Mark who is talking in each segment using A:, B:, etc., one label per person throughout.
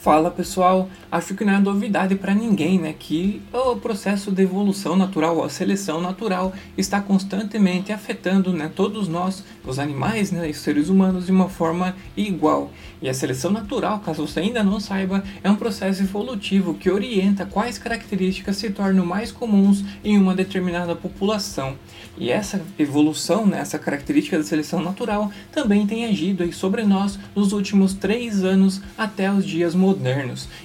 A: Fala pessoal, acho que não é novidade para ninguém, né, que o processo de evolução natural, a seleção natural, está constantemente afetando, né, todos nós, os animais, né, e os seres humanos de uma forma igual. E a seleção natural, caso você ainda não saiba, é um processo evolutivo que orienta quais características se tornam mais comuns em uma determinada população. E essa evolução, né, essa característica da seleção natural, também tem agido sobre nós nos últimos três anos até os dias modernos,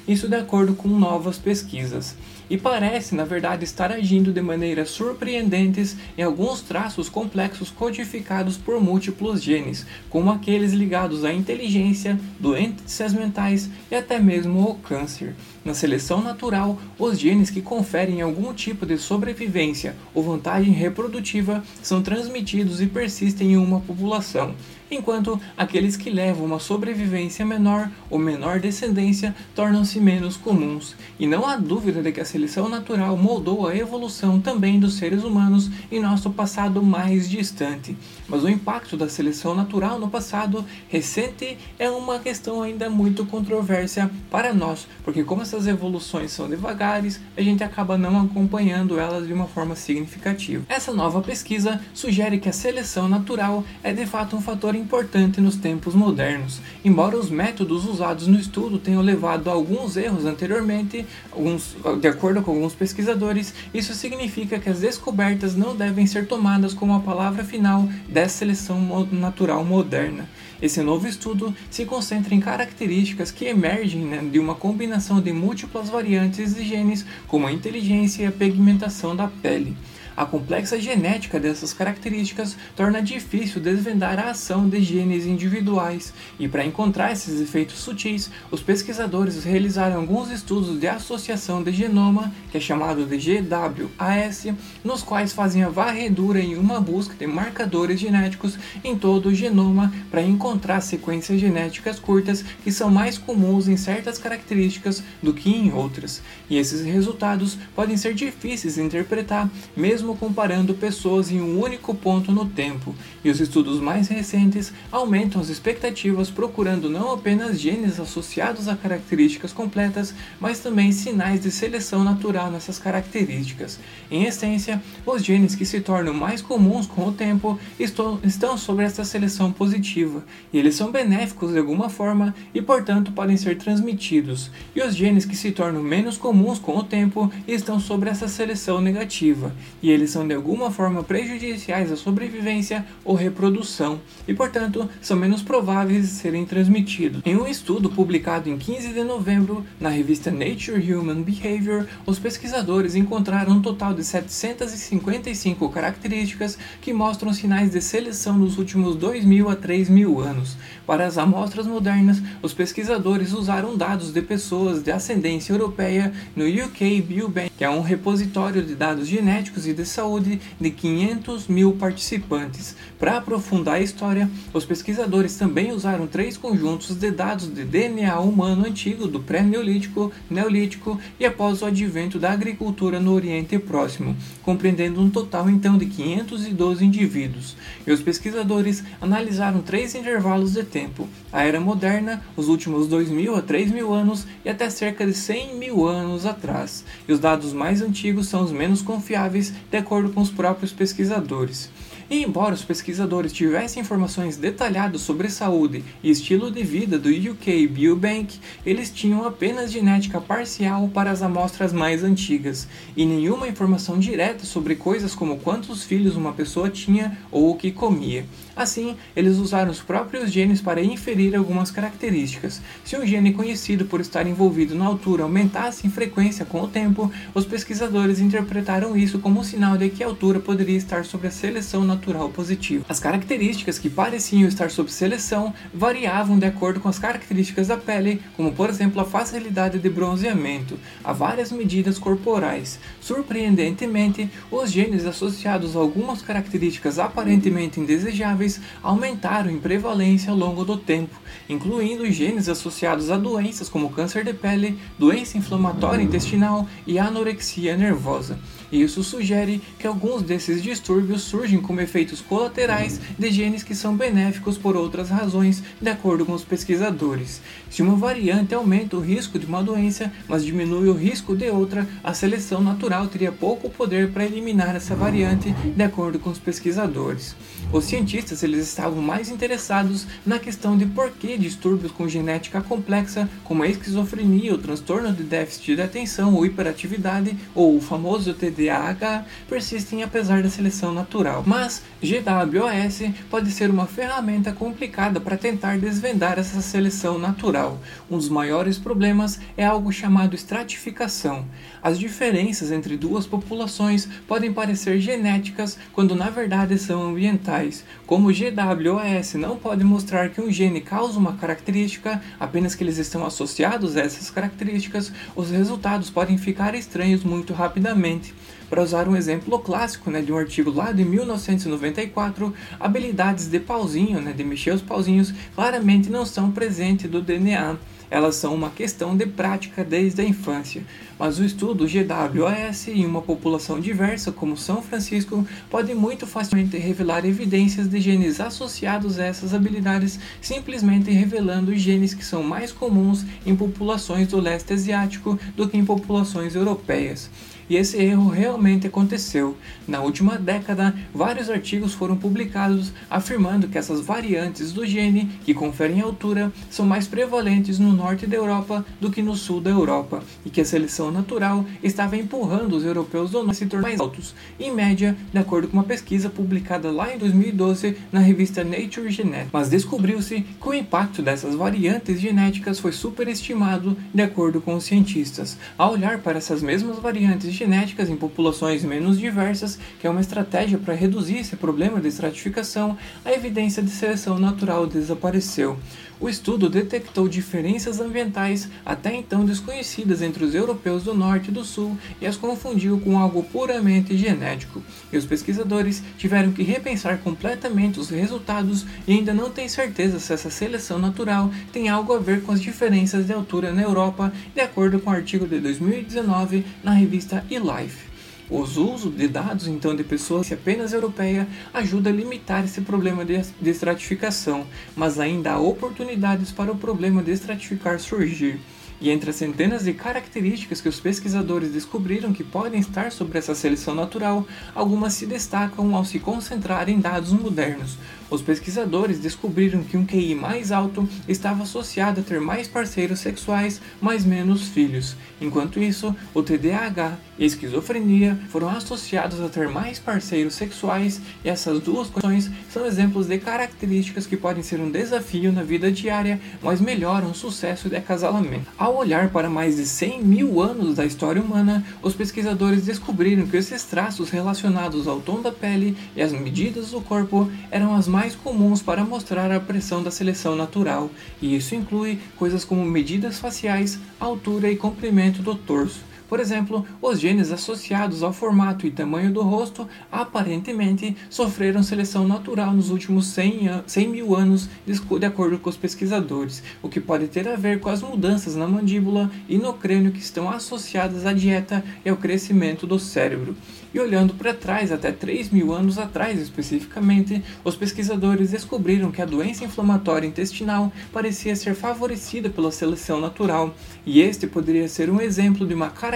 A: isso de acordo com novas pesquisas. E parece, na verdade, estar agindo de maneiras surpreendentes em alguns traços complexos codificados por múltiplos genes, como aqueles ligados à inteligência, doenças mentais e até mesmo ao câncer. Na seleção natural, os genes que conferem algum tipo de sobrevivência ou vantagem reprodutiva são transmitidos e persistem em uma população, enquanto aqueles que levam uma sobrevivência menor ou menor descendência tornam-se menos comuns. E não há dúvida de que a seleção natural moldou a evolução também dos seres humanos em nosso passado mais distante. Mas o impacto da seleção natural no passado recente é uma questão ainda muito controversa para nós, porque como essa essas evoluções são devagares, a gente acaba não acompanhando elas de uma forma significativa. Essa nova pesquisa sugere que a seleção natural é de fato um fator importante nos tempos modernos. Embora os métodos usados no estudo tenham levado a alguns erros anteriormente, alguns, de acordo com alguns pesquisadores, isso significa que as descobertas não devem ser tomadas como a palavra final dessa seleção natural moderna. Esse novo estudo se concentra em características que emergem né, de uma combinação de múltiplas variantes de genes, como a inteligência e a pigmentação da pele. A complexa genética dessas características torna difícil desvendar a ação de genes individuais, e para encontrar esses efeitos sutis, os pesquisadores realizaram alguns estudos de associação de genoma, que é chamado de GWAS, nos quais fazem a varredura em uma busca de marcadores genéticos em todo o genoma para encontrar sequências genéticas curtas que são mais comuns em certas características do que em outras. E esses resultados podem ser difíceis de interpretar, mesmo mesmo comparando pessoas em um único ponto no tempo, e os estudos mais recentes aumentam as expectativas procurando não apenas genes associados a características completas, mas também sinais de seleção natural nessas características. Em essência, os genes que se tornam mais comuns com o tempo estão sobre essa seleção positiva, e eles são benéficos de alguma forma e, portanto, podem ser transmitidos, e os genes que se tornam menos comuns com o tempo estão sobre essa seleção negativa, e eles são de alguma forma prejudiciais à sobrevivência ou reprodução e, portanto, são menos prováveis de serem transmitidos. Em um estudo publicado em 15 de novembro na revista Nature Human Behavior, os pesquisadores encontraram um total de 755 características que mostram sinais de seleção nos últimos 2.000 a 3.000 anos. Para as amostras modernas, os pesquisadores usaram dados de pessoas de ascendência europeia no UK Biobank, que é um repositório de dados genéticos e de saúde de 500 mil participantes. Para aprofundar a história, os pesquisadores também usaram três conjuntos de dados de DNA humano antigo do pré-neolítico, neolítico e após o advento da agricultura no Oriente Próximo, compreendendo um total então de 512 indivíduos. E os pesquisadores analisaram três intervalos de tempo: a era moderna, os últimos 2.000 a 3.000 anos e até cerca de 100 mil anos atrás. E os dados mais antigos são os menos confiáveis de acordo com os próprios pesquisadores. E embora os pesquisadores tivessem informações detalhadas sobre saúde e estilo de vida do UK Biobank, eles tinham apenas genética parcial para as amostras mais antigas e nenhuma informação direta sobre coisas como quantos filhos uma pessoa tinha ou o que comia. Assim, eles usaram os próprios genes para inferir algumas características. Se um gene conhecido por estar envolvido na altura aumentasse em frequência com o tempo, os pesquisadores interpretaram isso como um sinal de que altura poderia estar sob a seleção natural positiva. As características que pareciam estar sob seleção variavam de acordo com as características da pele, como por exemplo a facilidade de bronzeamento, a várias medidas corporais. Surpreendentemente, os genes associados a algumas características aparentemente indesejáveis aumentaram em prevalência ao longo do tempo, incluindo genes associados a doenças como câncer de pele, doença inflamatória intestinal e anorexia nervosa. Isso sugere que alguns desses distúrbios surgem como efeitos colaterais de genes que são benéficos por outras razões, de acordo com os pesquisadores. Se uma variante aumenta o risco de uma doença, mas diminui o risco de outra, a seleção natural teria pouco poder para eliminar essa variante, de acordo com os pesquisadores. Os cientistas eles estavam mais interessados na questão de por que distúrbios com genética complexa, como a esquizofrenia, o transtorno de déficit de atenção ou hiperatividade, ou o famoso TDAH, persistem apesar da seleção natural. Mas GWAS pode ser uma ferramenta complicada para tentar desvendar essa seleção natural. Um dos maiores problemas é algo chamado estratificação. As diferenças entre duas populações podem parecer genéticas quando na verdade são ambientais. Como o GWAS não pode mostrar que um gene causa uma característica, apenas que eles estão associados a essas características, os resultados podem ficar estranhos muito rapidamente. Para usar um exemplo clássico né, de um artigo lá de 1994, habilidades de pauzinho, né, de mexer os pauzinhos, claramente não são presentes do DNA elas são uma questão de prática desde a infância, mas o estudo GWAS em uma população diversa como São Francisco pode muito facilmente revelar evidências de genes associados a essas habilidades, simplesmente revelando genes que são mais comuns em populações do leste asiático do que em populações europeias. E esse erro realmente aconteceu. Na última década, vários artigos foram publicados afirmando que essas variantes do gene que conferem altura são mais prevalentes no norte da Europa do que no sul da Europa, e que a seleção natural estava empurrando os europeus do norte a se tornar mais altos, em média, de acordo com uma pesquisa publicada lá em 2012 na revista Nature Genetics. Mas descobriu-se que o impacto dessas variantes genéticas foi superestimado de acordo com os cientistas. Ao olhar para essas mesmas variantes genéticas em populações menos diversas, que é uma estratégia para reduzir esse problema de estratificação, a evidência de seleção natural desapareceu. O estudo detectou diferenças ambientais até então desconhecidas entre os europeus do norte e do sul e as confundiu com algo puramente genético. E os pesquisadores tiveram que repensar completamente os resultados e ainda não têm certeza se essa seleção natural tem algo a ver com as diferenças de altura na Europa, de acordo com um artigo de 2019 na revista eLife. O uso de dados então de pessoas apenas europeia ajuda a limitar esse problema de estratificação, mas ainda há oportunidades para o problema de estratificar surgir. E entre as centenas de características que os pesquisadores descobriram que podem estar sobre essa seleção natural, algumas se destacam ao se concentrar em dados modernos. Os pesquisadores descobriram que um QI mais alto estava associado a ter mais parceiros sexuais, mas menos filhos. Enquanto isso, o TDAH e a esquizofrenia foram associados a ter mais parceiros sexuais, e essas duas questões são exemplos de características que podem ser um desafio na vida diária, mas melhoram o sucesso de acasalamento. Ao olhar para mais de 100 mil anos da história humana, os pesquisadores descobriram que esses traços relacionados ao tom da pele e às medidas do corpo eram as mais comuns para mostrar a pressão da seleção natural, e isso inclui coisas como medidas faciais, altura e comprimento do torso. Por exemplo, os genes associados ao formato e tamanho do rosto aparentemente sofreram seleção natural nos últimos 100, 100 mil anos, de acordo com os pesquisadores, o que pode ter a ver com as mudanças na mandíbula e no crânio que estão associadas à dieta e ao crescimento do cérebro. E olhando para trás, até 3 mil anos atrás especificamente, os pesquisadores descobriram que a doença inflamatória intestinal parecia ser favorecida pela seleção natural, e este poderia ser um exemplo de uma característica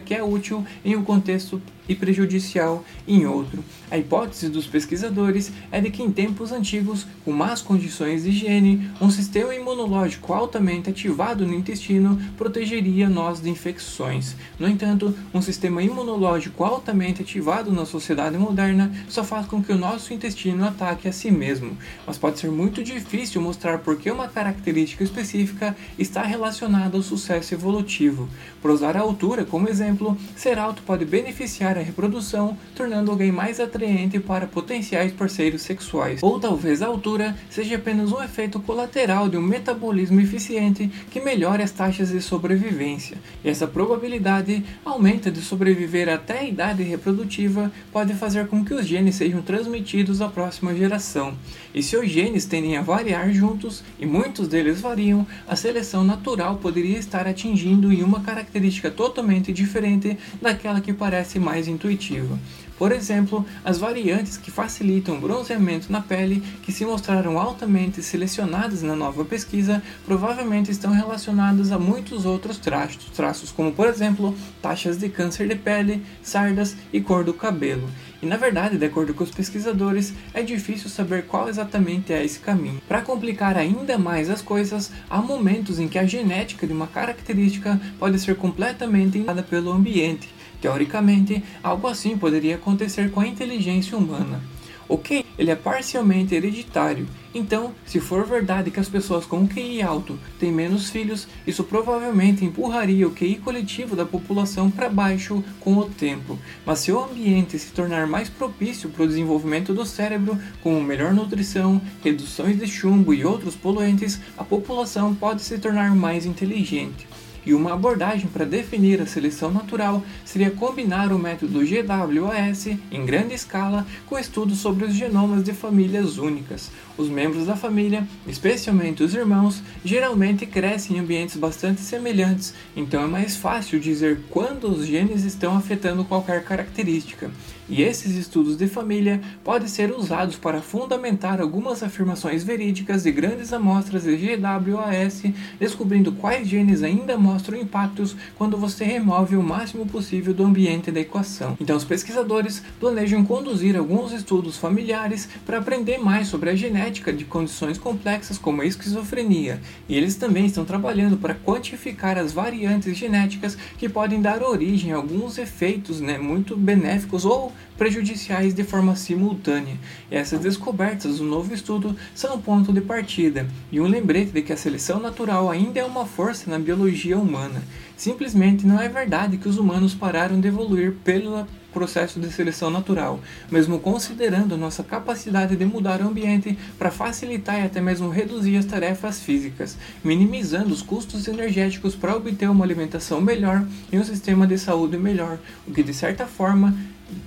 A: que é útil em um contexto e prejudicial em outro. A hipótese dos pesquisadores é de que em tempos antigos, com más condições de higiene, um sistema imunológico altamente ativado no intestino protegeria nós de infecções. No entanto, um sistema imunológico altamente ativado na sociedade moderna só faz com que o nosso intestino ataque a si mesmo, mas pode ser muito difícil mostrar por que uma característica específica está relacionada ao sucesso evolutivo. Por usar a altura como exemplo, ser alto pode beneficiar a reprodução, tornando alguém mais atraente para potenciais parceiros sexuais. Ou talvez a altura seja apenas um efeito colateral de um metabolismo eficiente que melhora as taxas de sobrevivência. E essa probabilidade aumenta de sobreviver até a idade reprodutiva pode fazer com que os genes sejam transmitidos à próxima geração. E se os genes tendem a variar juntos, e muitos deles variam, a seleção natural poderia estar atingindo em uma característica totalmente diferente daquela que parece mais mais intuitiva. Por exemplo, as variantes que facilitam o bronzeamento na pele, que se mostraram altamente selecionadas na nova pesquisa, provavelmente estão relacionadas a muitos outros traços, traços como por exemplo taxas de câncer de pele, sardas e cor do cabelo. E na verdade, de acordo com os pesquisadores, é difícil saber qual exatamente é esse caminho. Para complicar ainda mais as coisas, há momentos em que a genética de uma característica pode ser completamente dada pelo ambiente, Teoricamente, algo assim poderia acontecer com a inteligência humana. Ok, ele é parcialmente hereditário, então, se for verdade que as pessoas com QI alto têm menos filhos, isso provavelmente empurraria o QI coletivo da população para baixo com o tempo. Mas se o ambiente se tornar mais propício para o desenvolvimento do cérebro, como melhor nutrição, reduções de chumbo e outros poluentes, a população pode se tornar mais inteligente e uma abordagem para definir a seleção natural seria combinar o método GWAS em grande escala com estudos sobre os genomas de famílias únicas. Os membros da família, especialmente os irmãos, geralmente crescem em ambientes bastante semelhantes, então é mais fácil dizer quando os genes estão afetando qualquer característica. E esses estudos de família podem ser usados para fundamentar algumas afirmações verídicas de grandes amostras de GWAS, descobrindo quais genes ainda mostram impactos quando você remove o máximo possível do ambiente da equação. Então, os pesquisadores planejam conduzir alguns estudos familiares para aprender mais sobre a genética de condições complexas como a esquizofrenia, e eles também estão trabalhando para quantificar as variantes genéticas que podem dar origem a alguns efeitos né, muito benéficos ou prejudiciais de forma simultânea. E essas descobertas do novo estudo são um ponto de partida e um lembrete de que a seleção natural ainda é uma força na biologia humana. Simplesmente não é verdade que os humanos pararam de evoluir pelo processo de seleção natural, mesmo considerando nossa capacidade de mudar o ambiente para facilitar e até mesmo reduzir as tarefas físicas, minimizando os custos energéticos para obter uma alimentação melhor e um sistema de saúde melhor, o que de certa forma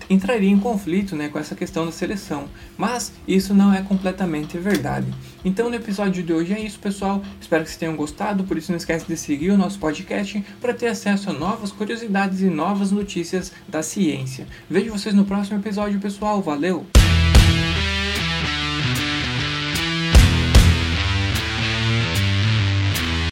A: entraria em conflito né, com essa questão da seleção. Mas isso não é completamente verdade. Então no episódio de hoje é isso, pessoal. Espero que vocês tenham gostado. Por isso não esquece de seguir o nosso podcast para ter acesso a novas curiosidades e novas notícias da ciência. Vejo vocês no próximo episódio, pessoal. Valeu!